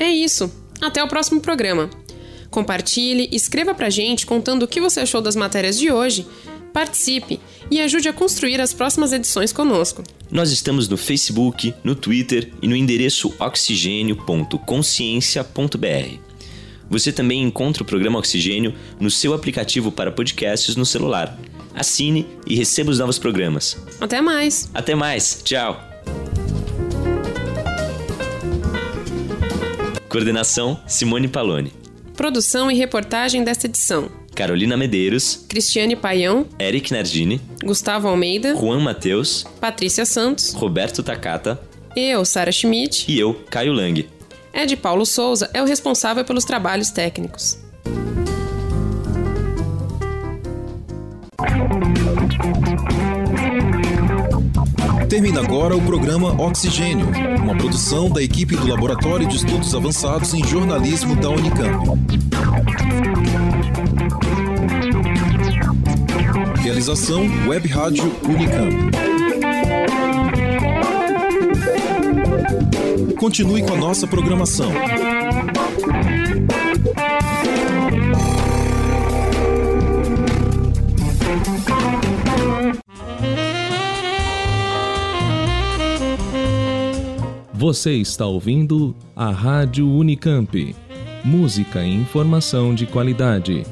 É isso. Até o próximo programa. Compartilhe, escreva pra gente contando o que você achou das matérias de hoje participe e ajude a construir as próximas edições conosco. Nós estamos no Facebook, no Twitter e no endereço oxigênio.consciência.br. Você também encontra o programa Oxigênio no seu aplicativo para podcasts no celular. Assine e receba os novos programas. Até mais! Até mais! Tchau! Coordenação Simone Paloni. Produção e reportagem desta edição Carolina Medeiros, Cristiane Paião, Eric Nardini, Gustavo Almeida, Juan Mateus, Patrícia Santos, Roberto Takata, eu, Sara Schmidt e eu, Caio Lang. Ed Paulo Souza é o responsável pelos trabalhos técnicos. Termina agora o programa Oxigênio, uma produção da equipe do Laboratório de Estudos Avançados em Jornalismo da Unicamp. Realização Web Rádio Unicamp. Continue com a nossa programação. Você está ouvindo a Rádio Unicamp. Música e informação de qualidade.